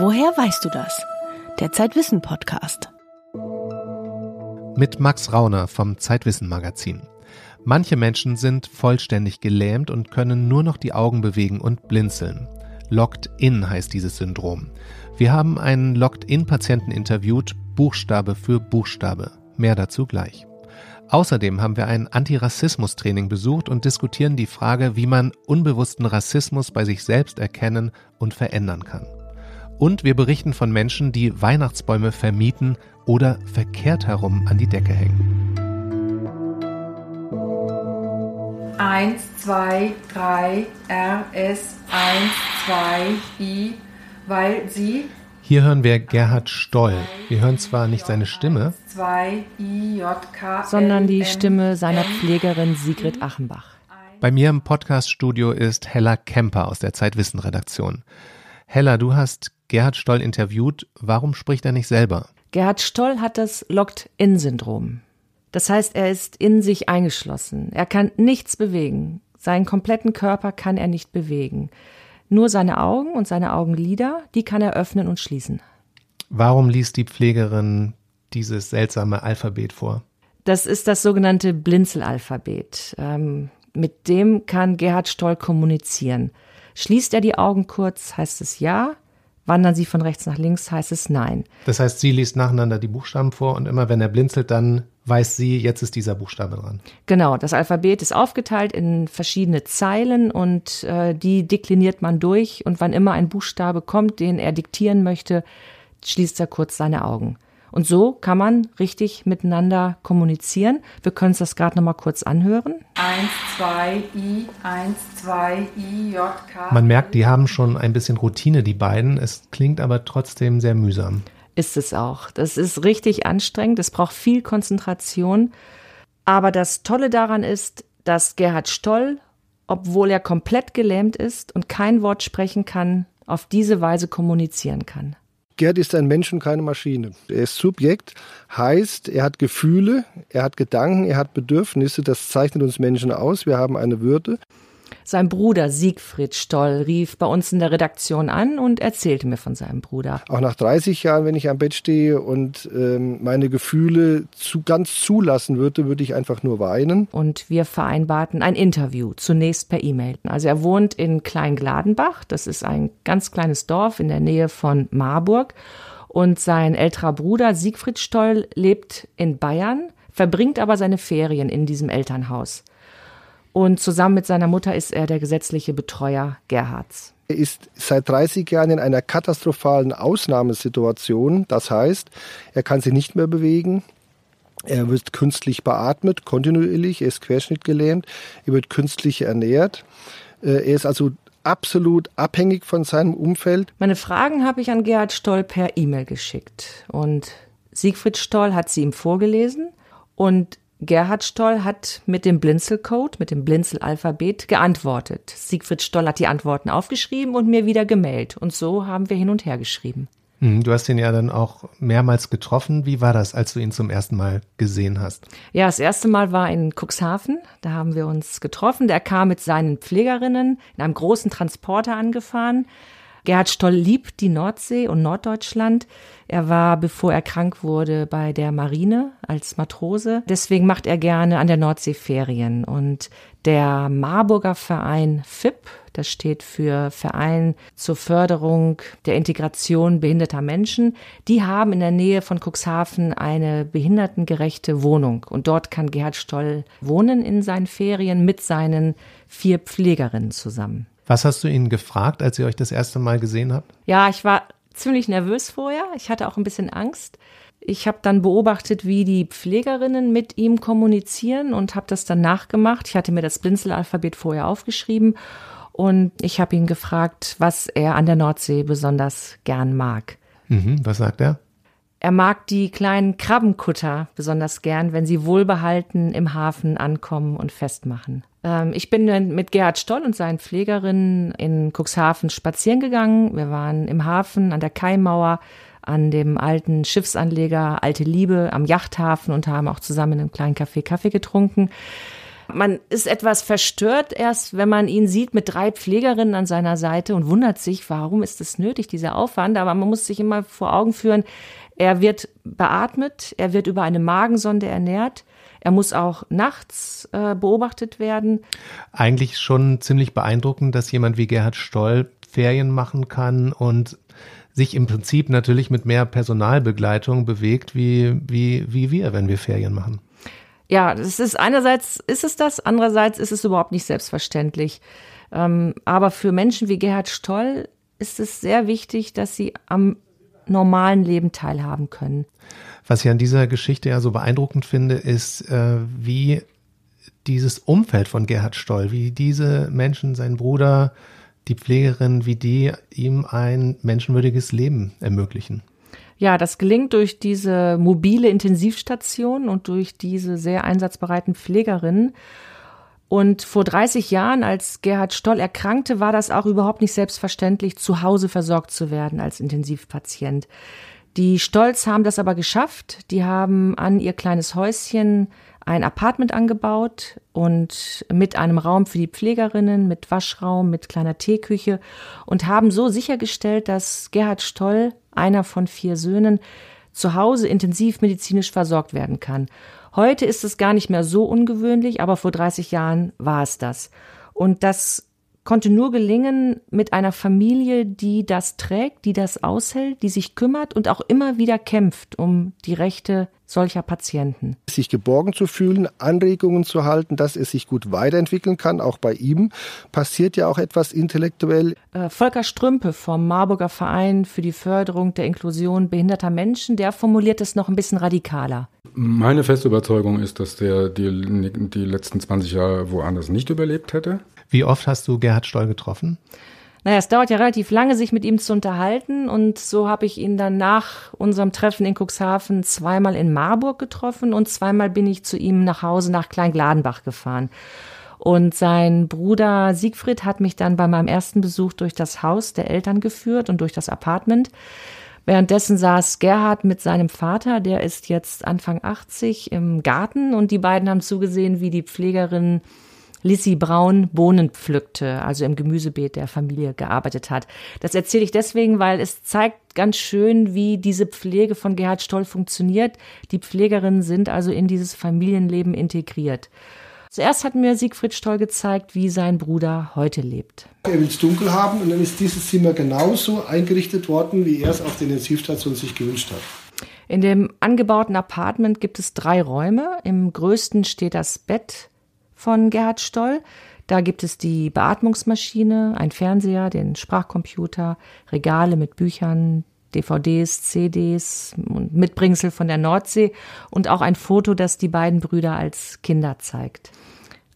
Woher weißt du das? Der Zeitwissen Podcast. Mit Max Rauner vom Zeitwissen Magazin. Manche Menschen sind vollständig gelähmt und können nur noch die Augen bewegen und blinzeln. Locked in heißt dieses Syndrom. Wir haben einen Locked-in-Patienten interviewt, Buchstabe für Buchstabe. Mehr dazu gleich. Außerdem haben wir ein Antirassismus-Training besucht und diskutieren die Frage, wie man unbewussten Rassismus bei sich selbst erkennen und verändern kann. Und wir berichten von Menschen, die Weihnachtsbäume vermieten oder verkehrt herum an die Decke hängen. Eins, zwei, drei, RS, eins, zwei, I, weil sie. Hier hören wir Gerhard Stoll. Wir hören zwar nicht seine Stimme, sondern die Stimme seiner Pflegerin Sigrid Achenbach. Bei mir im Podcaststudio ist Hella Kemper aus der Zeitwissen-Redaktion. Hella, du hast Gerhard Stoll interviewt. Warum spricht er nicht selber? Gerhard Stoll hat das Locked-in-Syndrom. Das heißt, er ist in sich eingeschlossen. Er kann nichts bewegen. Seinen kompletten Körper kann er nicht bewegen. Nur seine Augen und seine Augenlider, die kann er öffnen und schließen. Warum liest die Pflegerin dieses seltsame Alphabet vor? Das ist das sogenannte Blinzelalphabet. Ähm, mit dem kann Gerhard Stoll kommunizieren. Schließt er die Augen kurz, heißt es ja. Wandern sie von rechts nach links, heißt es nein. Das heißt, sie liest nacheinander die Buchstaben vor und immer wenn er blinzelt, dann weiß sie, jetzt ist dieser Buchstabe dran. Genau, das Alphabet ist aufgeteilt in verschiedene Zeilen und äh, die dekliniert man durch und wann immer ein Buchstabe kommt, den er diktieren möchte, schließt er kurz seine Augen. Und so kann man richtig miteinander kommunizieren. Wir können uns das gerade noch mal kurz anhören. 1, 2, I, 1, 2, I, J, K. Man merkt, die haben schon ein bisschen Routine, die beiden. Es klingt aber trotzdem sehr mühsam. Ist es auch. Das ist richtig anstrengend. Es braucht viel Konzentration. Aber das Tolle daran ist, dass Gerhard Stoll, obwohl er komplett gelähmt ist und kein Wort sprechen kann, auf diese Weise kommunizieren kann. Gerd ist ein Mensch und keine Maschine. Er ist Subjekt, heißt, er hat Gefühle, er hat Gedanken, er hat Bedürfnisse. Das zeichnet uns Menschen aus. Wir haben eine Würde. Sein Bruder Siegfried Stoll rief bei uns in der Redaktion an und erzählte mir von seinem Bruder. Auch nach 30 Jahren, wenn ich am Bett stehe und ähm, meine Gefühle zu, ganz zulassen würde, würde ich einfach nur weinen. Und wir vereinbarten ein Interview, zunächst per E-Mail. Also er wohnt in Kleingladenbach, das ist ein ganz kleines Dorf in der Nähe von Marburg. Und sein älterer Bruder Siegfried Stoll lebt in Bayern, verbringt aber seine Ferien in diesem Elternhaus. Und zusammen mit seiner Mutter ist er der gesetzliche Betreuer Gerhards. Er ist seit 30 Jahren in einer katastrophalen Ausnahmesituation. Das heißt, er kann sich nicht mehr bewegen. Er wird künstlich beatmet, kontinuierlich. Er ist querschnittgelähmt. Er wird künstlich ernährt. Äh, er ist also absolut abhängig von seinem Umfeld. Meine Fragen habe ich an Gerhard Stoll per E-Mail geschickt. Und Siegfried Stoll hat sie ihm vorgelesen. Und Gerhard Stoll hat mit dem Blinzelcode, mit dem Blinzelalphabet geantwortet. Siegfried Stoll hat die Antworten aufgeschrieben und mir wieder gemailt. Und so haben wir hin und her geschrieben. Hm, du hast ihn ja dann auch mehrmals getroffen. Wie war das, als du ihn zum ersten Mal gesehen hast? Ja, das erste Mal war in Cuxhaven. Da haben wir uns getroffen. Der kam mit seinen Pflegerinnen in einem großen Transporter angefahren. Gerhard Stoll liebt die Nordsee und Norddeutschland. Er war, bevor er krank wurde, bei der Marine als Matrose. Deswegen macht er gerne an der Nordsee Ferien. Und der Marburger Verein FIP, das steht für Verein zur Förderung der Integration behinderter Menschen, die haben in der Nähe von Cuxhaven eine behindertengerechte Wohnung. Und dort kann Gerhard Stoll wohnen in seinen Ferien mit seinen vier Pflegerinnen zusammen. Was hast du ihn gefragt, als ihr euch das erste Mal gesehen habt? Ja, ich war ziemlich nervös vorher. Ich hatte auch ein bisschen Angst. Ich habe dann beobachtet, wie die Pflegerinnen mit ihm kommunizieren und habe das dann nachgemacht. Ich hatte mir das Blinzelalphabet vorher aufgeschrieben und ich habe ihn gefragt, was er an der Nordsee besonders gern mag. Mhm, was sagt er? Er mag die kleinen Krabbenkutter besonders gern, wenn sie wohlbehalten im Hafen ankommen und festmachen. Ähm, ich bin mit Gerhard Stoll und seinen Pflegerinnen in Cuxhaven spazieren gegangen. Wir waren im Hafen an der Kaimauer, an dem alten Schiffsanleger Alte Liebe am Yachthafen und haben auch zusammen in einem kleinen Café Kaffee getrunken. Man ist etwas verstört erst, wenn man ihn sieht mit drei Pflegerinnen an seiner Seite und wundert sich, warum ist es nötig, dieser Aufwand. Aber man muss sich immer vor Augen führen, er wird beatmet, er wird über eine Magensonde ernährt. Er muss auch nachts äh, beobachtet werden. Eigentlich schon ziemlich beeindruckend, dass jemand wie Gerhard Stoll Ferien machen kann und sich im Prinzip natürlich mit mehr Personalbegleitung bewegt, wie, wie, wie wir, wenn wir Ferien machen. Ja, das ist einerseits ist es das, andererseits ist es überhaupt nicht selbstverständlich. Ähm, aber für Menschen wie Gerhard Stoll ist es sehr wichtig, dass sie am normalen Leben teilhaben können. Was ich an dieser Geschichte ja so beeindruckend finde, ist, äh, wie dieses Umfeld von Gerhard Stoll, wie diese Menschen, sein Bruder, die Pflegerin, wie die ihm ein menschenwürdiges Leben ermöglichen. Ja, das gelingt durch diese mobile Intensivstation und durch diese sehr einsatzbereiten Pflegerinnen. Und vor 30 Jahren, als Gerhard Stoll erkrankte, war das auch überhaupt nicht selbstverständlich, zu Hause versorgt zu werden als Intensivpatient. Die Stolz haben das aber geschafft. Die haben an ihr kleines Häuschen ein Apartment angebaut und mit einem Raum für die Pflegerinnen, mit Waschraum, mit kleiner Teeküche und haben so sichergestellt, dass Gerhard Stoll, einer von vier Söhnen, zu Hause intensiv medizinisch versorgt werden kann. Heute ist es gar nicht mehr so ungewöhnlich, aber vor 30 Jahren war es das. Und das konnte nur gelingen mit einer Familie, die das trägt, die das aushält, die sich kümmert und auch immer wieder kämpft um die Rechte solcher Patienten. Sich geborgen zu fühlen, Anregungen zu halten, dass es sich gut weiterentwickeln kann, auch bei ihm passiert ja auch etwas intellektuell. Äh, Volker Strümpe vom Marburger Verein für die Förderung der Inklusion behinderter Menschen, der formuliert es noch ein bisschen radikaler. Meine feste Überzeugung ist, dass der die, die letzten 20 Jahre woanders nicht überlebt hätte. Wie oft hast du Gerhard Stoll getroffen? Naja, es dauert ja relativ lange, sich mit ihm zu unterhalten. Und so habe ich ihn dann nach unserem Treffen in Cuxhaven zweimal in Marburg getroffen und zweimal bin ich zu ihm nach Hause nach Kleingladenbach gefahren. Und sein Bruder Siegfried hat mich dann bei meinem ersten Besuch durch das Haus der Eltern geführt und durch das Apartment. Währenddessen saß Gerhard mit seinem Vater, der ist jetzt Anfang 80, im Garten und die beiden haben zugesehen, wie die Pflegerin Lissy Braun Bohnen pflückte, also im Gemüsebeet der Familie gearbeitet hat. Das erzähle ich deswegen, weil es zeigt ganz schön, wie diese Pflege von Gerhard Stoll funktioniert. Die Pflegerinnen sind also in dieses Familienleben integriert. Zuerst hat mir Siegfried Stoll gezeigt, wie sein Bruder heute lebt. Er will es dunkel haben und dann ist dieses Zimmer genauso eingerichtet worden, wie er es auf der Intensivstation sich gewünscht hat. In dem angebauten Apartment gibt es drei Räume. Im größten steht das Bett, von Gerhard Stoll. Da gibt es die Beatmungsmaschine, ein Fernseher, den Sprachcomputer, Regale mit Büchern, DVDs, CDs und Mitbringsel von der Nordsee und auch ein Foto, das die beiden Brüder als Kinder zeigt.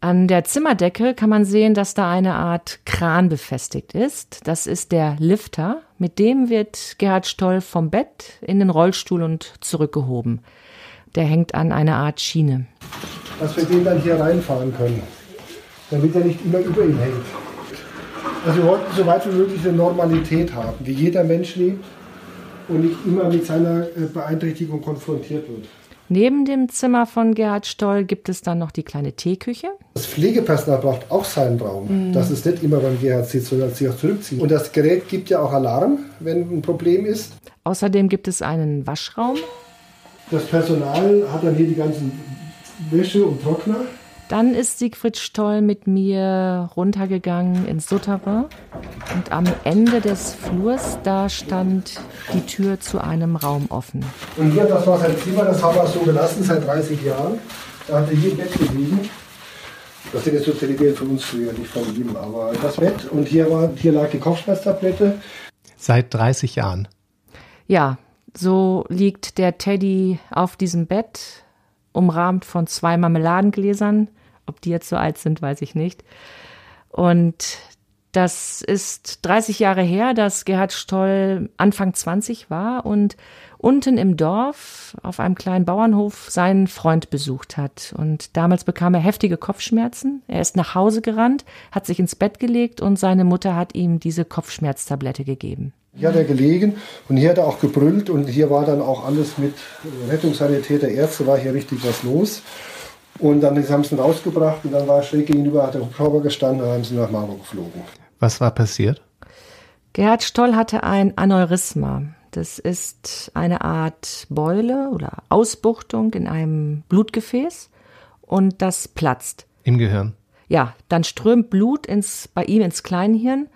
An der Zimmerdecke kann man sehen, dass da eine Art Kran befestigt ist. Das ist der Lifter. Mit dem wird Gerhard Stoll vom Bett in den Rollstuhl und zurückgehoben. Der hängt an einer Art Schiene dass wir den dann hier reinfahren können, damit er nicht immer über ihm hängt. Also wir wollten so weit wie möglich eine Normalität haben, wie jeder Mensch lebt und nicht immer mit seiner äh, Beeinträchtigung konfrontiert wird. Neben dem Zimmer von Gerhard Stoll gibt es dann noch die kleine Teeküche. Das Pflegepersonal braucht auch seinen Raum. Mhm. Das ist nicht immer beim Gerhard sitzt, sondern sich auch zurückziehen. Und das Gerät gibt ja auch Alarm, wenn ein Problem ist. Außerdem gibt es einen Waschraum. Das Personal hat dann hier die ganzen Wäsche und Trockner. Dann ist Siegfried Stoll mit mir runtergegangen ins Souterrain und am Ende des Flurs, da stand die Tür zu einem Raum offen. Und hier, das war sein Zimmer, das haben wir so gelassen seit 30 Jahren. Da hat er hier im Bett gelegen. Das sind jetzt so Zellibien von uns früher, nicht von ihm, aber das Bett. Und hier, war, hier lag die Kopfschmerztablette. Seit 30 Jahren? Ja, so liegt der Teddy auf diesem Bett umrahmt von zwei Marmeladengläsern. Ob die jetzt so alt sind, weiß ich nicht. Und das ist 30 Jahre her, dass Gerhard Stoll Anfang 20 war und unten im Dorf auf einem kleinen Bauernhof seinen Freund besucht hat. Und damals bekam er heftige Kopfschmerzen. Er ist nach Hause gerannt, hat sich ins Bett gelegt und seine Mutter hat ihm diese Kopfschmerztablette gegeben. Hier hat er gelegen und hier hat er auch gebrüllt und hier war dann auch alles mit Rettungssanitäter, Ärzte, war hier richtig was los. Und dann haben sie ihn rausgebracht und dann war er schräg gegenüber, hat der Hubschrauber gestanden, dann haben sie nach Marburg geflogen. Was war passiert? Gerhard Stoll hatte ein Aneurysma. Das ist eine Art Beule oder Ausbuchtung in einem Blutgefäß und das platzt. Im Gehirn. Ja, dann strömt Blut ins, bei ihm ins Kleinhirn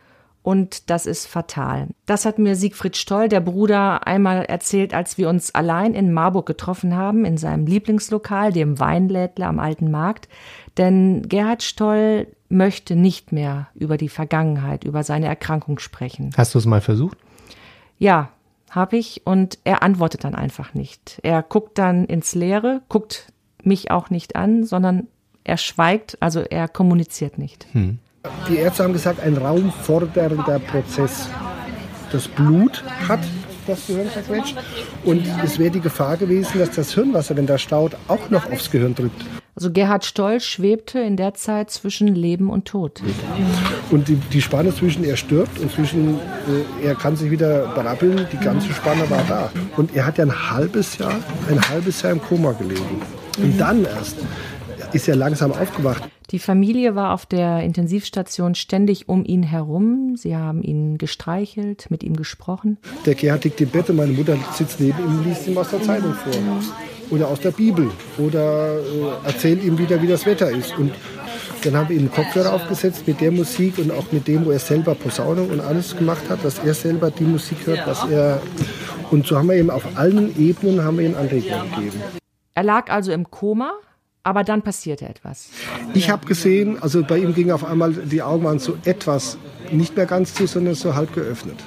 und das ist fatal. Das hat mir Siegfried Stoll, der Bruder, einmal erzählt, als wir uns allein in Marburg getroffen haben, in seinem Lieblingslokal, dem Weinlädler am Alten Markt. Denn Gerhard Stoll möchte nicht mehr über die Vergangenheit, über seine Erkrankung sprechen. Hast du es mal versucht? Ja, habe ich und er antwortet dann einfach nicht. Er guckt dann ins Leere, guckt mich auch nicht an, sondern er schweigt, also er kommuniziert nicht. Hm. Die Ärzte haben gesagt, ein raumfordernder Prozess. Das Blut hat das Gehirn verquetscht und es wäre die Gefahr gewesen, dass das Hirnwasser, wenn da staut, auch noch aufs Gehirn drückt. Also Gerhard Stoll schwebte in der Zeit zwischen Leben und Tod. Und die, die Spanne zwischen er stirbt und zwischen äh, er kann sich wieder berappeln, die ganze Spanne war da. Und er hat ja ein halbes Jahr, ein halbes Jahr im Koma gelegen. Und dann erst ist er langsam aufgewacht. Die Familie war auf der Intensivstation ständig um ihn herum. Sie haben ihn gestreichelt, mit ihm gesprochen. Der Gerhard liegt im Bett und meine Mutter sitzt neben ihm und liest ihm aus der Zeitung vor. Oder aus der Bibel. Oder äh, erzählt ihm wieder, wie das Wetter ist. Und dann haben wir ihm einen Kopfhörer aufgesetzt mit der Musik und auch mit dem, wo er selber Posaunung und alles gemacht hat, dass er selber die Musik hört, was er. Und so haben wir ihm auf allen Ebenen haben wir ihm Anregungen gegeben. Er lag also im Koma, aber dann passierte etwas. Ich habe gesehen, also bei ihm ging auf einmal die Augen waren so etwas, nicht mehr ganz zu, sondern so halb geöffnet.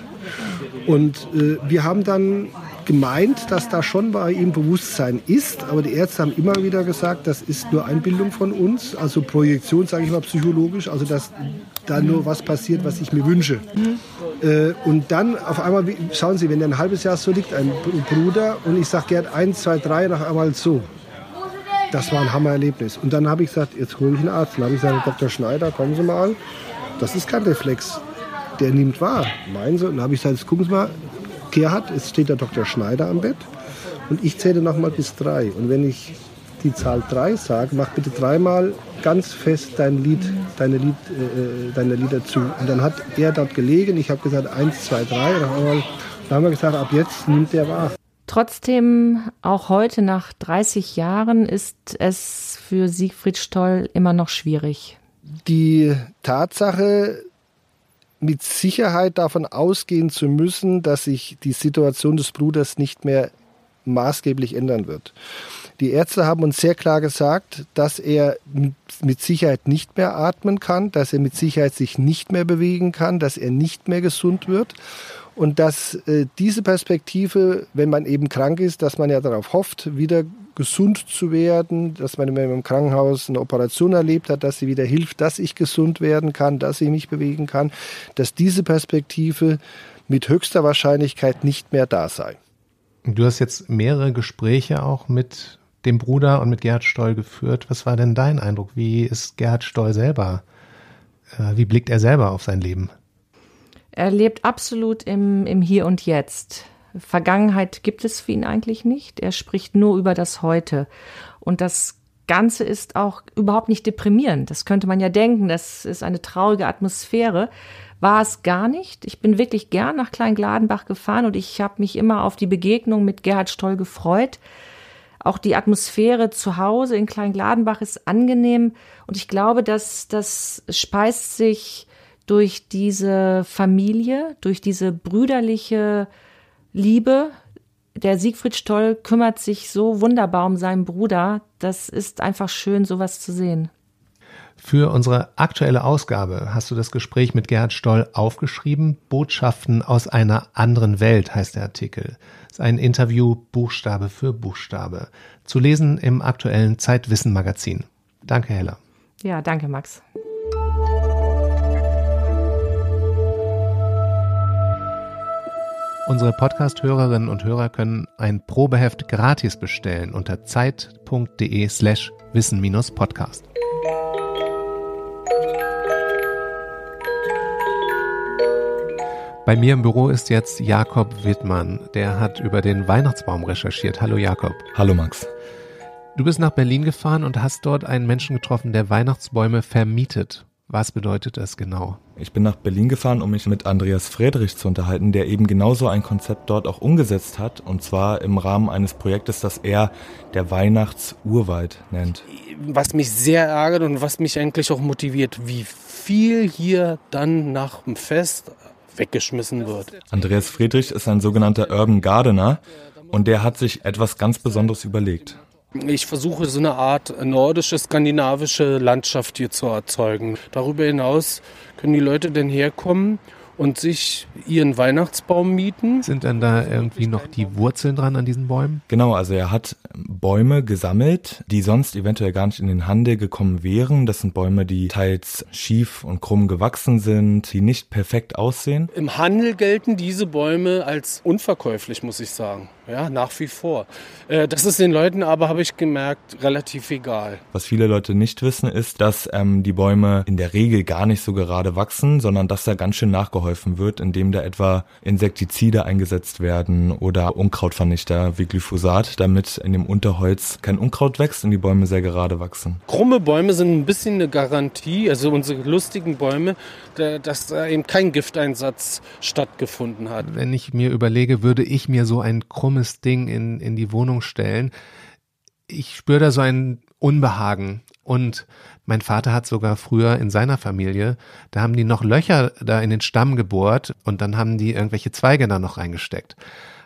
Und äh, wir haben dann gemeint, dass da schon bei ihm Bewusstsein ist, aber die Ärzte haben immer wieder gesagt, das ist nur Einbildung von uns, also Projektion, sage ich mal psychologisch, also dass da nur was passiert, was ich mir wünsche. Mhm. Äh, und dann auf einmal, schauen Sie, wenn er ein halbes Jahr so liegt, ein Bruder, und ich sage, Gerd, eins, zwei, drei, nach einmal so das war ein Hammererlebnis. Und dann habe ich gesagt, jetzt hole ich einen Arzt. Dann habe ich gesagt, Dr. Schneider, kommen Sie mal. Das ist kein Reflex. Der nimmt wahr. Meinen Sie? Und dann habe ich gesagt, jetzt gucken Sie mal, Gerhard, jetzt steht der Dr. Schneider am Bett. Und ich zähle noch mal bis drei. Und wenn ich die Zahl drei sage, mach bitte dreimal ganz fest dein Lied, deine, Lied, äh, deine Lieder zu. Und dann hat er dort gelegen. Ich habe gesagt, eins, zwei, drei. Dann haben wir gesagt, ab jetzt nimmt er wahr. Trotzdem, auch heute nach 30 Jahren, ist es für Siegfried Stoll immer noch schwierig. Die Tatsache, mit Sicherheit davon ausgehen zu müssen, dass sich die Situation des Bruders nicht mehr maßgeblich ändern wird. Die Ärzte haben uns sehr klar gesagt, dass er mit Sicherheit nicht mehr atmen kann, dass er mit Sicherheit sich nicht mehr bewegen kann, dass er nicht mehr gesund wird und dass äh, diese Perspektive, wenn man eben krank ist, dass man ja darauf hofft, wieder gesund zu werden, dass man im Krankenhaus eine Operation erlebt hat, dass sie wieder hilft, dass ich gesund werden kann, dass ich mich bewegen kann, dass diese Perspektive mit höchster Wahrscheinlichkeit nicht mehr da sei. Du hast jetzt mehrere Gespräche auch mit dem Bruder und mit Gerhard Stoll geführt. Was war denn dein Eindruck? Wie ist Gerhard Stoll selber? Äh, wie blickt er selber auf sein Leben? Er lebt absolut im, im Hier und Jetzt. Vergangenheit gibt es für ihn eigentlich nicht. Er spricht nur über das Heute. Und das Ganze ist auch überhaupt nicht deprimierend. Das könnte man ja denken, das ist eine traurige Atmosphäre. War es gar nicht. Ich bin wirklich gern nach Kleingladenbach gefahren und ich habe mich immer auf die Begegnung mit Gerhard Stoll gefreut. Auch die Atmosphäre zu Hause in Kleingladenbach ist angenehm und ich glaube, dass das speist sich durch diese Familie, durch diese brüderliche Liebe. Der Siegfried Stoll kümmert sich so wunderbar um seinen Bruder. Das ist einfach schön, sowas zu sehen. Für unsere aktuelle Ausgabe hast du das Gespräch mit Gerhard Stoll aufgeschrieben. Botschaften aus einer anderen Welt heißt der Artikel. Das ist ein Interview Buchstabe für Buchstabe. Zu lesen im aktuellen Zeitwissen Magazin. Danke, Hella. Ja, danke, Max. Unsere Podcast-Hörerinnen und Hörer können ein Probeheft gratis bestellen unter zeit.de slash wissen-podcast. Bei mir im Büro ist jetzt Jakob Wittmann. Der hat über den Weihnachtsbaum recherchiert. Hallo Jakob. Hallo Max. Du bist nach Berlin gefahren und hast dort einen Menschen getroffen, der Weihnachtsbäume vermietet. Was bedeutet das genau? Ich bin nach Berlin gefahren, um mich mit Andreas Friedrich zu unterhalten, der eben genauso ein Konzept dort auch umgesetzt hat. Und zwar im Rahmen eines Projektes, das er der Weihnachtsurwald nennt. Was mich sehr ärgert und was mich eigentlich auch motiviert, wie viel hier dann nach dem Fest weggeschmissen wird. Andreas Friedrich ist ein sogenannter Urban Gardener und der hat sich etwas ganz Besonderes überlegt. Ich versuche so eine Art nordische, skandinavische Landschaft hier zu erzeugen. Darüber hinaus können die Leute denn herkommen und sich ihren Weihnachtsbaum mieten. Sind denn da irgendwie noch die Wurzeln dran an diesen Bäumen? Genau, also er hat Bäume gesammelt, die sonst eventuell gar nicht in den Handel gekommen wären. Das sind Bäume, die teils schief und krumm gewachsen sind, die nicht perfekt aussehen. Im Handel gelten diese Bäume als unverkäuflich, muss ich sagen. Ja, nach wie vor. Äh, das ist den Leuten aber, habe ich gemerkt, relativ egal. Was viele Leute nicht wissen, ist, dass ähm, die Bäume in der Regel gar nicht so gerade wachsen, sondern dass da ganz schön nachgeholfen wird, indem da etwa Insektizide eingesetzt werden oder Unkrautvernichter wie Glyphosat, damit in dem Unterholz kein Unkraut wächst und die Bäume sehr gerade wachsen. Krumme Bäume sind ein bisschen eine Garantie, also unsere lustigen Bäume, dass da eben kein Gifteinsatz stattgefunden hat. Wenn ich mir überlege, würde ich mir so ein krummes dummes Ding in, in die Wohnung stellen. Ich spüre da so ein Unbehagen. Und mein Vater hat sogar früher in seiner Familie, da haben die noch Löcher da in den Stamm gebohrt und dann haben die irgendwelche Zweige da noch reingesteckt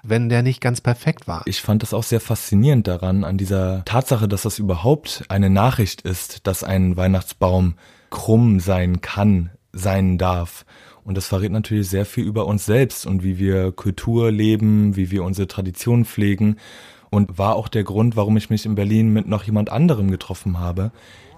wenn der nicht ganz perfekt war. Ich fand das auch sehr faszinierend daran, an dieser Tatsache, dass das überhaupt eine Nachricht ist, dass ein Weihnachtsbaum krumm sein kann, sein darf. Und das verrät natürlich sehr viel über uns selbst und wie wir Kultur leben, wie wir unsere Traditionen pflegen. Und war auch der Grund, warum ich mich in Berlin mit noch jemand anderem getroffen habe,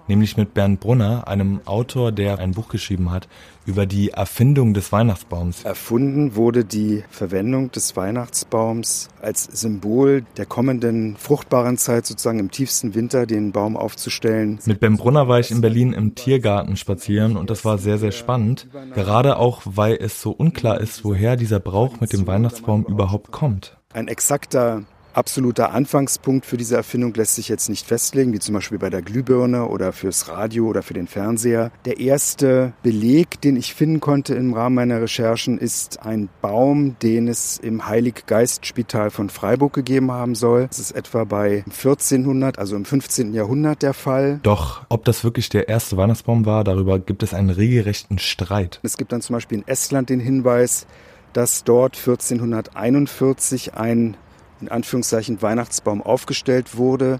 nämlich mit Bernd Brunner, einem Autor, der ein Buch geschrieben hat über die Erfindung des Weihnachtsbaums. Erfunden wurde die Verwendung des Weihnachtsbaums als Symbol der kommenden fruchtbaren Zeit, sozusagen im tiefsten Winter den Baum aufzustellen. Mit Bernd Brunner war ich in Berlin im Tiergarten spazieren und das war sehr, sehr spannend. Gerade auch, weil es so unklar ist, woher dieser Brauch mit dem Weihnachtsbaum überhaupt kommt. Ein exakter absoluter Anfangspunkt für diese Erfindung lässt sich jetzt nicht festlegen, wie zum Beispiel bei der Glühbirne oder fürs Radio oder für den Fernseher. Der erste Beleg, den ich finden konnte im Rahmen meiner Recherchen, ist ein Baum, den es im Heiliggeistspital von Freiburg gegeben haben soll. Das ist etwa bei 1400, also im 15. Jahrhundert der Fall. Doch, ob das wirklich der erste Weihnachtsbaum war, darüber gibt es einen regelrechten Streit. Es gibt dann zum Beispiel in Estland den Hinweis, dass dort 1441 ein in Anführungszeichen Weihnachtsbaum aufgestellt wurde.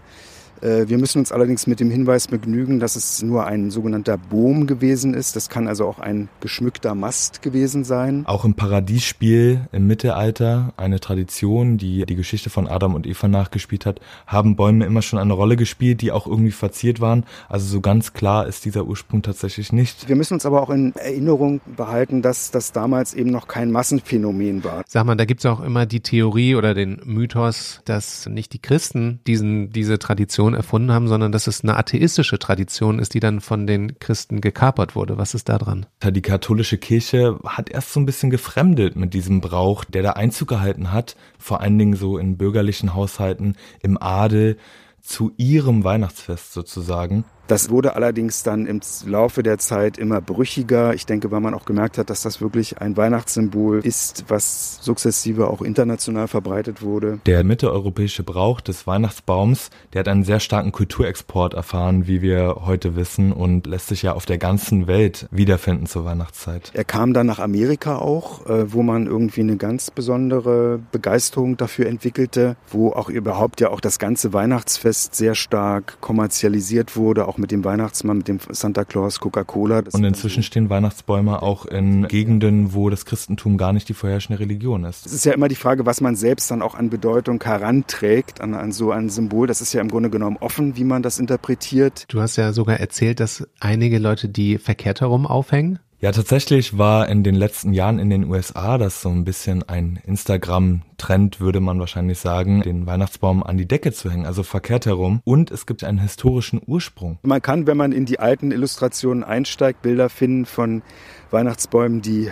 Äh, wir müssen uns allerdings mit dem Hinweis begnügen, dass es nur ein sogenannter Bohm gewesen ist. Das kann also auch ein geschmückter Mast gewesen sein. Auch im Paradiesspiel im Mittelalter, eine Tradition, die die Geschichte von Adam und Eva nachgespielt hat, haben Bäume immer schon eine Rolle gespielt, die auch irgendwie verziert waren. Also so ganz klar ist dieser Ursprung tatsächlich nicht. Wir müssen uns aber auch in Erinnerung behalten, dass das damals eben noch kein Massenphänomen war. Sag mal, da gibt es auch immer die Theorie oder den Mythos, dass nicht die Christen diesen, diese Tradition erfunden haben, sondern dass es eine atheistische Tradition ist, die dann von den Christen gekapert wurde. Was ist da dran? Die katholische Kirche hat erst so ein bisschen gefremdet mit diesem Brauch, der da Einzug gehalten hat, vor allen Dingen so in bürgerlichen Haushalten, im Adel, zu ihrem Weihnachtsfest sozusagen. Das wurde allerdings dann im Laufe der Zeit immer brüchiger. Ich denke, weil man auch gemerkt hat, dass das wirklich ein Weihnachtssymbol ist, was sukzessive auch international verbreitet wurde. Der mitteleuropäische Brauch des Weihnachtsbaums, der hat einen sehr starken Kulturexport erfahren, wie wir heute wissen, und lässt sich ja auf der ganzen Welt wiederfinden zur Weihnachtszeit. Er kam dann nach Amerika auch, äh, wo man irgendwie eine ganz besondere Begeisterung dafür entwickelte, wo auch überhaupt ja auch das ganze Weihnachtsfest sehr stark kommerzialisiert wurde, auch mit dem Weihnachtsmann, mit dem Santa Claus, Coca-Cola. Und inzwischen stehen Weihnachtsbäume auch in Gegenden, wo das Christentum gar nicht die vorherrschende Religion ist. Es ist ja immer die Frage, was man selbst dann auch an Bedeutung heranträgt, an, an so ein Symbol. Das ist ja im Grunde genommen offen, wie man das interpretiert. Du hast ja sogar erzählt, dass einige Leute die verkehrt herum aufhängen. Ja, tatsächlich war in den letzten Jahren in den USA das so ein bisschen ein Instagram-Trend, würde man wahrscheinlich sagen, den Weihnachtsbaum an die Decke zu hängen, also verkehrt herum. Und es gibt einen historischen Ursprung. Man kann, wenn man in die alten Illustrationen einsteigt, Bilder finden von Weihnachtsbäumen, die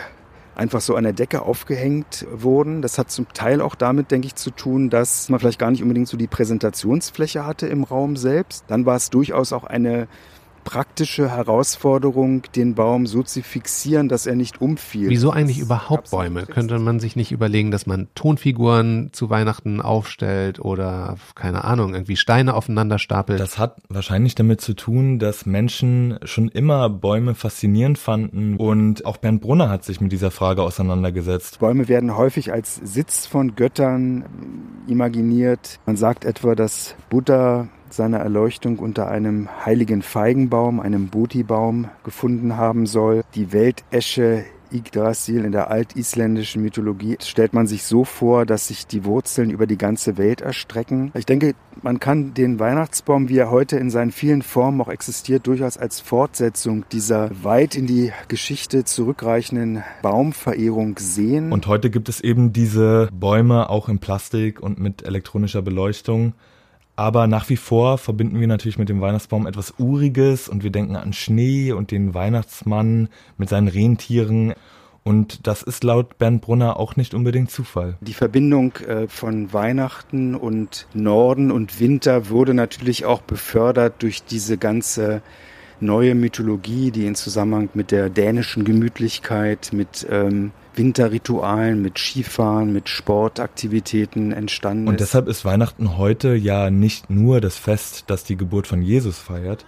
einfach so an der Decke aufgehängt wurden. Das hat zum Teil auch damit, denke ich, zu tun, dass man vielleicht gar nicht unbedingt so die Präsentationsfläche hatte im Raum selbst. Dann war es durchaus auch eine praktische Herausforderung, den Baum so zu fixieren, dass er nicht umfiel. Wieso eigentlich überhaupt Bäume? Könnte man sich nicht überlegen, dass man Tonfiguren zu Weihnachten aufstellt oder keine Ahnung, irgendwie Steine aufeinander stapelt? Das hat wahrscheinlich damit zu tun, dass Menschen schon immer Bäume faszinierend fanden und auch Bernd Brunner hat sich mit dieser Frage auseinandergesetzt. Bäume werden häufig als Sitz von Göttern imaginiert. Man sagt etwa, dass Buddha seine Erleuchtung unter einem heiligen Feigenbaum, einem Bodhi-Baum, gefunden haben soll. Die Weltesche Yggdrasil in der altisländischen Mythologie stellt man sich so vor, dass sich die Wurzeln über die ganze Welt erstrecken. Ich denke, man kann den Weihnachtsbaum, wie er heute in seinen vielen Formen auch existiert, durchaus als Fortsetzung dieser weit in die Geschichte zurückreichenden Baumverehrung sehen. Und heute gibt es eben diese Bäume auch in Plastik und mit elektronischer Beleuchtung. Aber nach wie vor verbinden wir natürlich mit dem Weihnachtsbaum etwas Uriges und wir denken an Schnee und den Weihnachtsmann mit seinen Rentieren. Und das ist laut Bernd Brunner auch nicht unbedingt Zufall. Die Verbindung äh, von Weihnachten und Norden und Winter wurde natürlich auch befördert durch diese ganze neue Mythologie, die in Zusammenhang mit der dänischen Gemütlichkeit, mit ähm, Winterritualen, mit Skifahren, mit Sportaktivitäten entstanden Und deshalb ist Weihnachten heute ja nicht nur das Fest, das die Geburt von Jesus feiert,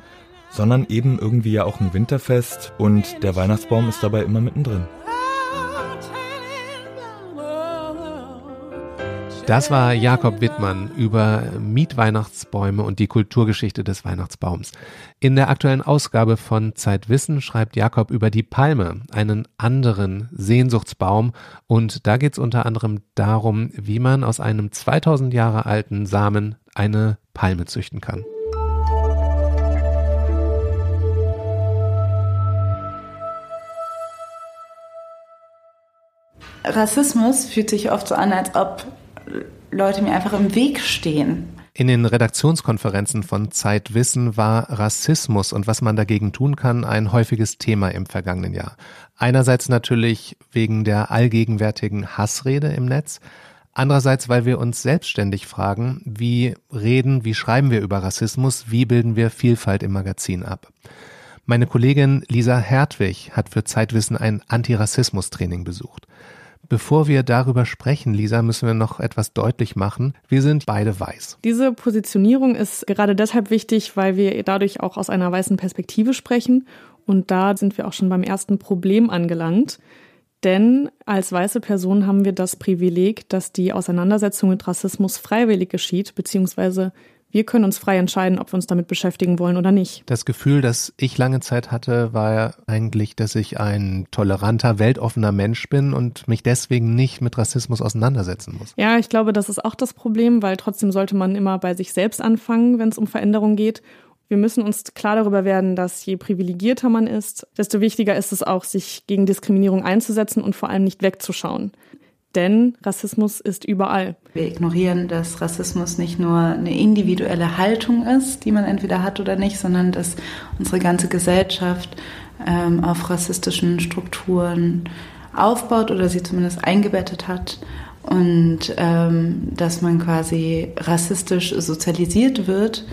sondern eben irgendwie ja auch ein Winterfest und der Weihnachtsbaum ist dabei immer mittendrin. Das war Jakob Wittmann über Mietweihnachtsbäume und die Kulturgeschichte des Weihnachtsbaums. In der aktuellen Ausgabe von Zeitwissen schreibt Jakob über die Palme, einen anderen Sehnsuchtsbaum. Und da geht es unter anderem darum, wie man aus einem 2000 Jahre alten Samen eine Palme züchten kann. Rassismus fühlt sich oft so an, als ob Leute mir einfach im Weg stehen. In den Redaktionskonferenzen von Zeitwissen war Rassismus und was man dagegen tun kann ein häufiges Thema im vergangenen Jahr. Einerseits natürlich wegen der allgegenwärtigen Hassrede im Netz, andererseits weil wir uns selbstständig fragen, wie reden, wie schreiben wir über Rassismus, wie bilden wir Vielfalt im Magazin ab. Meine Kollegin Lisa Hertwig hat für Zeitwissen ein Antirassismus-Training besucht. Bevor wir darüber sprechen, Lisa, müssen wir noch etwas deutlich machen. Wir sind beide weiß. Diese Positionierung ist gerade deshalb wichtig, weil wir dadurch auch aus einer weißen Perspektive sprechen. Und da sind wir auch schon beim ersten Problem angelangt. Denn als weiße Person haben wir das Privileg, dass die Auseinandersetzung mit Rassismus freiwillig geschieht, beziehungsweise wir können uns frei entscheiden, ob wir uns damit beschäftigen wollen oder nicht. Das Gefühl, das ich lange Zeit hatte, war eigentlich, dass ich ein toleranter, weltoffener Mensch bin und mich deswegen nicht mit Rassismus auseinandersetzen muss. Ja, ich glaube, das ist auch das Problem, weil trotzdem sollte man immer bei sich selbst anfangen, wenn es um Veränderung geht. Wir müssen uns klar darüber werden, dass je privilegierter man ist, desto wichtiger ist es auch, sich gegen Diskriminierung einzusetzen und vor allem nicht wegzuschauen denn Rassismus ist überall. Wir ignorieren, dass Rassismus nicht nur eine individuelle Haltung ist, die man entweder hat oder nicht, sondern dass unsere ganze Gesellschaft ähm, auf rassistischen Strukturen aufbaut oder sie zumindest eingebettet hat und ähm, dass man quasi rassistisch sozialisiert wird,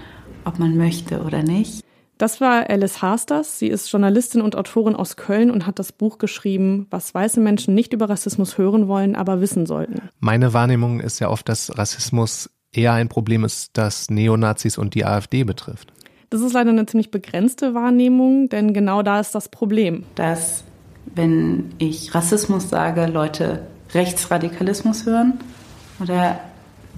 ob man möchte oder nicht. Das war Alice Hasters. Sie ist Journalistin und Autorin aus Köln und hat das Buch geschrieben, was weiße Menschen nicht über Rassismus hören wollen, aber wissen sollten. Meine Wahrnehmung ist ja oft, dass Rassismus eher ein Problem ist, das Neonazis und die AfD betrifft. Das ist leider eine ziemlich begrenzte Wahrnehmung, denn genau da ist das Problem. Dass, wenn ich Rassismus sage, Leute Rechtsradikalismus hören oder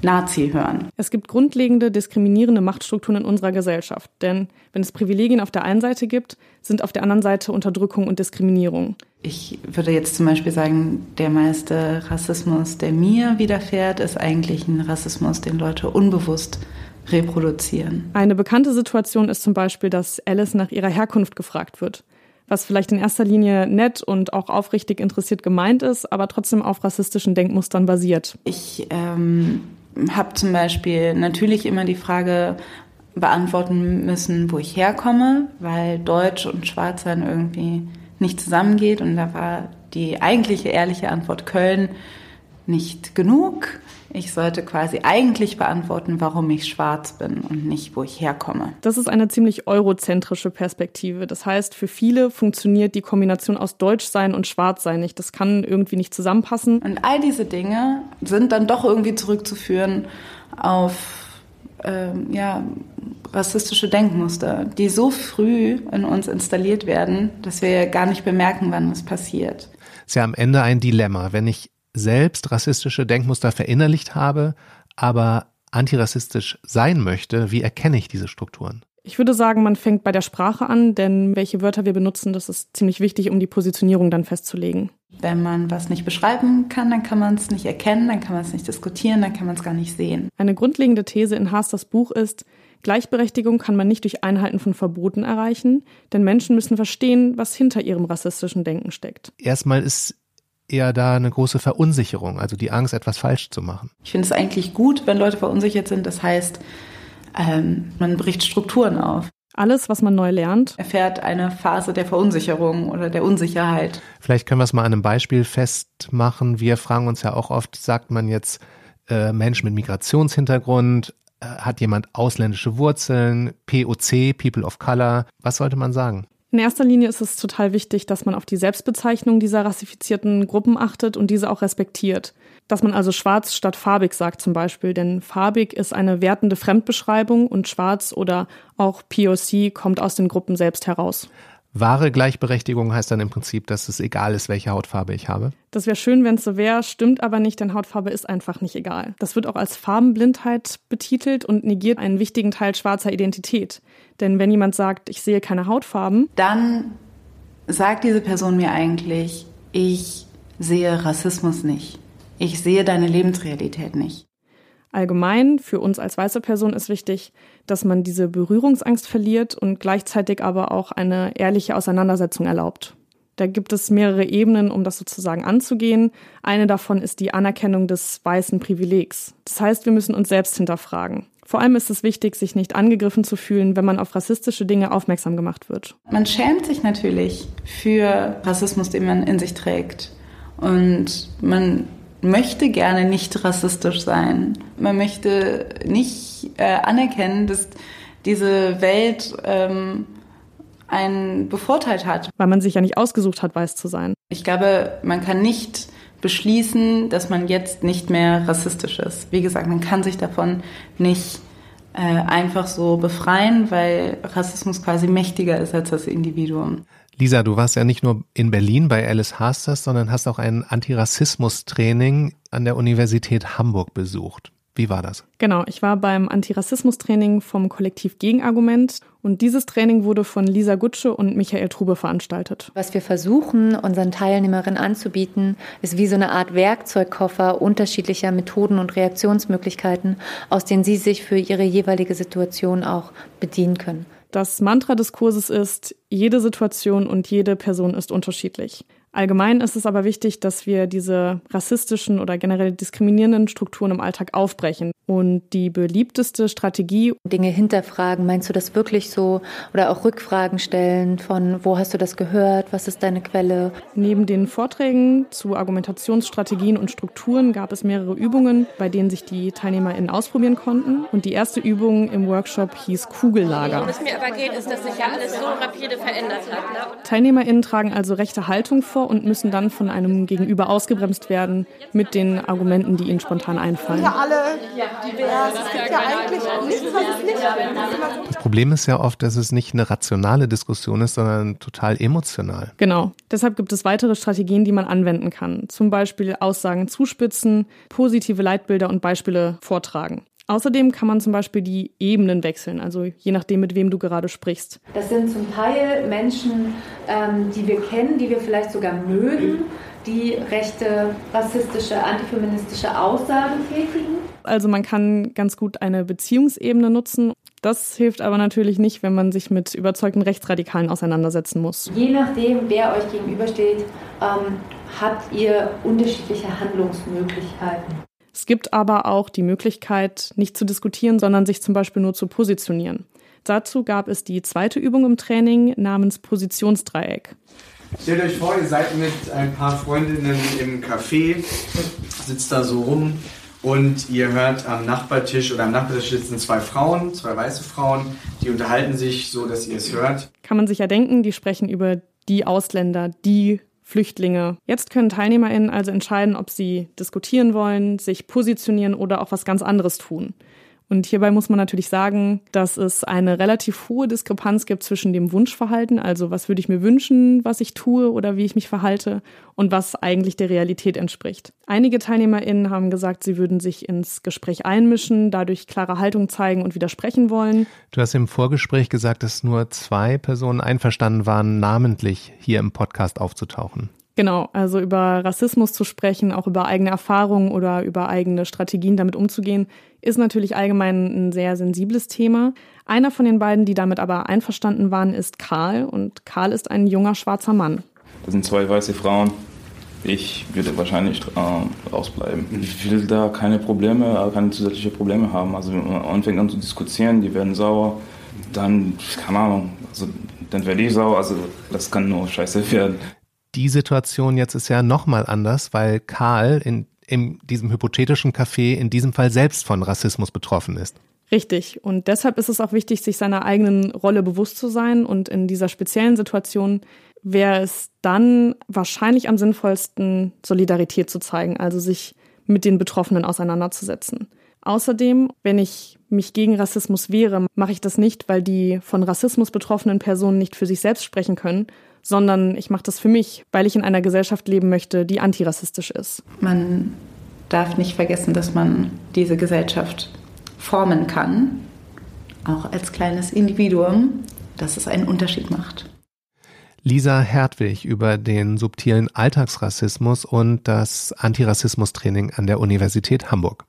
Nazi hören. Es gibt grundlegende diskriminierende Machtstrukturen in unserer Gesellschaft. Denn wenn es Privilegien auf der einen Seite gibt, sind auf der anderen Seite Unterdrückung und Diskriminierung. Ich würde jetzt zum Beispiel sagen, der meiste Rassismus, der mir widerfährt, ist eigentlich ein Rassismus, den Leute unbewusst reproduzieren. Eine bekannte Situation ist zum Beispiel, dass Alice nach ihrer Herkunft gefragt wird was vielleicht in erster Linie nett und auch aufrichtig interessiert gemeint ist, aber trotzdem auf rassistischen Denkmustern basiert. Ich ähm, habe zum Beispiel natürlich immer die Frage beantworten müssen, wo ich herkomme, weil Deutsch und Schwarzsein irgendwie nicht zusammengeht. Und da war die eigentliche ehrliche Antwort Köln nicht genug. Ich sollte quasi eigentlich beantworten, warum ich schwarz bin und nicht, wo ich herkomme. Das ist eine ziemlich eurozentrische Perspektive. Das heißt, für viele funktioniert die Kombination aus Deutschsein und Schwarzsein nicht. Das kann irgendwie nicht zusammenpassen. Und all diese Dinge sind dann doch irgendwie zurückzuführen auf ähm, ja, rassistische Denkmuster, die so früh in uns installiert werden, dass wir gar nicht bemerken, wann es passiert. Ist ja am Ende ein Dilemma. Wenn ich selbst rassistische Denkmuster verinnerlicht habe, aber antirassistisch sein möchte, wie erkenne ich diese Strukturen? Ich würde sagen, man fängt bei der Sprache an, denn welche Wörter wir benutzen, das ist ziemlich wichtig, um die Positionierung dann festzulegen. Wenn man was nicht beschreiben kann, dann kann man es nicht erkennen, dann kann man es nicht diskutieren, dann kann man es gar nicht sehen. Eine grundlegende These in Haasters Buch ist, Gleichberechtigung kann man nicht durch Einhalten von Verboten erreichen, denn Menschen müssen verstehen, was hinter ihrem rassistischen Denken steckt. Erstmal ist eher da eine große Verunsicherung, also die Angst, etwas falsch zu machen. Ich finde es eigentlich gut, wenn Leute verunsichert sind. Das heißt, ähm, man bricht Strukturen auf. Alles, was man neu lernt, erfährt eine Phase der Verunsicherung oder der Unsicherheit. Vielleicht können wir es mal an einem Beispiel festmachen. Wir fragen uns ja auch oft, sagt man jetzt äh, Mensch mit Migrationshintergrund, äh, hat jemand ausländische Wurzeln, POC, People of Color, was sollte man sagen? In erster Linie ist es total wichtig, dass man auf die Selbstbezeichnung dieser rassifizierten Gruppen achtet und diese auch respektiert. Dass man also schwarz statt farbig sagt zum Beispiel, denn farbig ist eine wertende Fremdbeschreibung und schwarz oder auch POC kommt aus den Gruppen selbst heraus. Wahre Gleichberechtigung heißt dann im Prinzip, dass es egal ist, welche Hautfarbe ich habe. Das wäre schön, wenn es so wäre, stimmt aber nicht, denn Hautfarbe ist einfach nicht egal. Das wird auch als Farbenblindheit betitelt und negiert einen wichtigen Teil schwarzer Identität. Denn wenn jemand sagt, ich sehe keine Hautfarben, dann sagt diese Person mir eigentlich, ich sehe Rassismus nicht. Ich sehe deine Lebensrealität nicht. Allgemein für uns als weiße Person ist wichtig, dass man diese Berührungsangst verliert und gleichzeitig aber auch eine ehrliche Auseinandersetzung erlaubt. Da gibt es mehrere Ebenen, um das sozusagen anzugehen. Eine davon ist die Anerkennung des weißen Privilegs. Das heißt, wir müssen uns selbst hinterfragen. Vor allem ist es wichtig, sich nicht angegriffen zu fühlen, wenn man auf rassistische Dinge aufmerksam gemacht wird. Man schämt sich natürlich für Rassismus, den man in sich trägt. Und man möchte gerne nicht rassistisch sein. Man möchte nicht äh, anerkennen, dass diese Welt ähm, einen bevorteilt hat. Weil man sich ja nicht ausgesucht hat, weiß zu sein. Ich glaube, man kann nicht beschließen, dass man jetzt nicht mehr rassistisch ist. Wie gesagt, man kann sich davon nicht äh, einfach so befreien, weil Rassismus quasi mächtiger ist als das Individuum. Lisa, du warst ja nicht nur in Berlin bei Alice Hasters, sondern hast auch ein Antirassismus-Training an der Universität Hamburg besucht. Wie war das? Genau, ich war beim Antirassismus-Training vom Kollektiv Gegenargument und dieses Training wurde von Lisa Gutsche und Michael Trube veranstaltet. Was wir versuchen, unseren Teilnehmerinnen anzubieten, ist wie so eine Art Werkzeugkoffer unterschiedlicher Methoden und Reaktionsmöglichkeiten, aus denen sie sich für ihre jeweilige Situation auch bedienen können. Das Mantra des Kurses ist, jede Situation und jede Person ist unterschiedlich. Allgemein ist es aber wichtig, dass wir diese rassistischen oder generell diskriminierenden Strukturen im Alltag aufbrechen. Und die beliebteste Strategie. Dinge hinterfragen, meinst du das wirklich so? Oder auch Rückfragen stellen von, wo hast du das gehört? Was ist deine Quelle? Neben den Vorträgen zu Argumentationsstrategien und Strukturen gab es mehrere Übungen, bei denen sich die TeilnehmerInnen ausprobieren konnten. Und die erste Übung im Workshop hieß Kugellager. Was mir aber geht, ist, dass sich ja alles so rapide verändert hat. Ne? TeilnehmerInnen tragen also rechte Haltung vor und müssen dann von einem Gegenüber ausgebremst werden mit den Argumenten, die ihnen spontan einfallen. Ja, alle divers. Es gibt ja eigentlich nichts, was es nicht gibt. Das Problem ist ja oft, dass es nicht eine rationale Diskussion ist, sondern total emotional. Genau. Deshalb gibt es weitere Strategien, die man anwenden kann. Zum Beispiel Aussagen zuspitzen, positive Leitbilder und Beispiele vortragen. Außerdem kann man zum Beispiel die Ebenen wechseln, also je nachdem, mit wem du gerade sprichst. Das sind zum Teil Menschen, ähm, die wir kennen, die wir vielleicht sogar mögen, die rechte, rassistische, antifeministische Aussagen tätigen. Also man kann ganz gut eine Beziehungsebene nutzen. Das hilft aber natürlich nicht, wenn man sich mit überzeugten Rechtsradikalen auseinandersetzen muss. Je nachdem, wer euch gegenübersteht, ähm, habt ihr unterschiedliche Handlungsmöglichkeiten. Es gibt aber auch die Möglichkeit, nicht zu diskutieren, sondern sich zum Beispiel nur zu positionieren. Dazu gab es die zweite Übung im Training namens Positionsdreieck. Stellt euch vor, ihr seid mit ein paar Freundinnen im Café, sitzt da so rum und ihr hört am Nachbartisch oder am Nachbartisch sitzen zwei Frauen, zwei weiße Frauen, die unterhalten sich so, dass ihr es hört. Kann man sich ja denken, die sprechen über die Ausländer, die Flüchtlinge. Jetzt können TeilnehmerInnen also entscheiden, ob sie diskutieren wollen, sich positionieren oder auch was ganz anderes tun. Und hierbei muss man natürlich sagen, dass es eine relativ hohe Diskrepanz gibt zwischen dem Wunschverhalten, also was würde ich mir wünschen, was ich tue oder wie ich mich verhalte, und was eigentlich der Realität entspricht. Einige TeilnehmerInnen haben gesagt, sie würden sich ins Gespräch einmischen, dadurch klare Haltung zeigen und widersprechen wollen. Du hast im Vorgespräch gesagt, dass nur zwei Personen einverstanden waren, namentlich hier im Podcast aufzutauchen. Genau, also über Rassismus zu sprechen, auch über eigene Erfahrungen oder über eigene Strategien damit umzugehen, ist natürlich allgemein ein sehr sensibles Thema. Einer von den beiden, die damit aber einverstanden waren, ist Karl und Karl ist ein junger schwarzer Mann. Das sind zwei weiße Frauen. Ich würde wahrscheinlich äh, rausbleiben. Ich will da keine Probleme, keine zusätzliche Probleme haben. Also man fängt an zu diskutieren, die werden sauer, dann, keine Ahnung, also, dann werde ich sauer. Also das kann nur scheiße werden die Situation jetzt ist ja nochmal anders, weil Karl in, in diesem hypothetischen Café in diesem Fall selbst von Rassismus betroffen ist. Richtig. Und deshalb ist es auch wichtig, sich seiner eigenen Rolle bewusst zu sein. Und in dieser speziellen Situation wäre es dann wahrscheinlich am sinnvollsten, Solidarität zu zeigen, also sich mit den Betroffenen auseinanderzusetzen. Außerdem, wenn ich mich gegen Rassismus wehre, mache ich das nicht, weil die von Rassismus betroffenen Personen nicht für sich selbst sprechen können, sondern ich mache das für mich, weil ich in einer Gesellschaft leben möchte, die antirassistisch ist. Man darf nicht vergessen, dass man diese Gesellschaft formen kann, auch als kleines Individuum, dass es einen Unterschied macht. Lisa Hertwig über den subtilen Alltagsrassismus und das Antirassismustraining an der Universität Hamburg.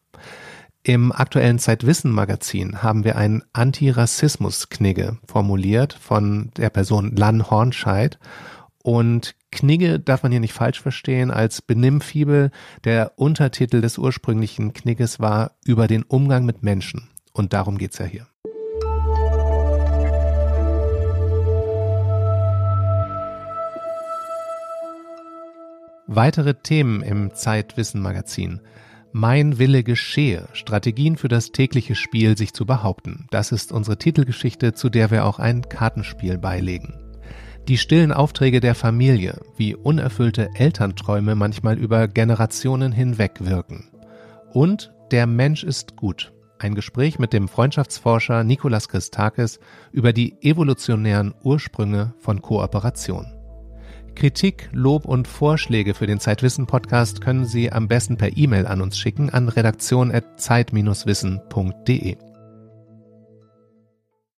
Im aktuellen Zeitwissen-Magazin haben wir ein Antirassismus-Knigge formuliert von der Person Lan Hornscheid. Und Knigge darf man hier nicht falsch verstehen als Benimmfibel. Der Untertitel des ursprünglichen Knigges war über den Umgang mit Menschen. Und darum geht's ja hier. Weitere Themen im Zeitwissen-Magazin. Mein Wille geschehe, Strategien für das tägliche Spiel, sich zu behaupten. Das ist unsere Titelgeschichte, zu der wir auch ein Kartenspiel beilegen. Die stillen Aufträge der Familie, wie unerfüllte Elternträume manchmal über Generationen hinweg wirken. Und der Mensch ist gut. Ein Gespräch mit dem Freundschaftsforscher Nikolas Christakis über die evolutionären Ursprünge von Kooperation. Kritik, Lob und Vorschläge für den Zeitwissen Podcast können Sie am besten per E-Mail an uns schicken an redaktion@zeit-wissen.de.